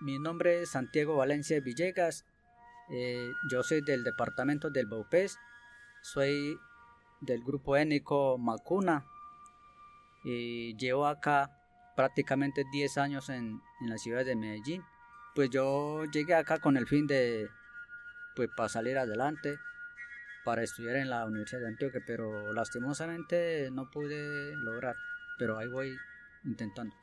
mi nombre es Santiago Valencia Villegas. Eh, yo soy del departamento del Baupés. Soy del grupo étnico Macuna. Y llevo acá prácticamente 10 años en, en la ciudad de Medellín. Pues yo llegué acá con el fin de, pues para salir adelante, para estudiar en la Universidad de Antioquia, pero lastimosamente no pude lograr, pero ahí voy intentando.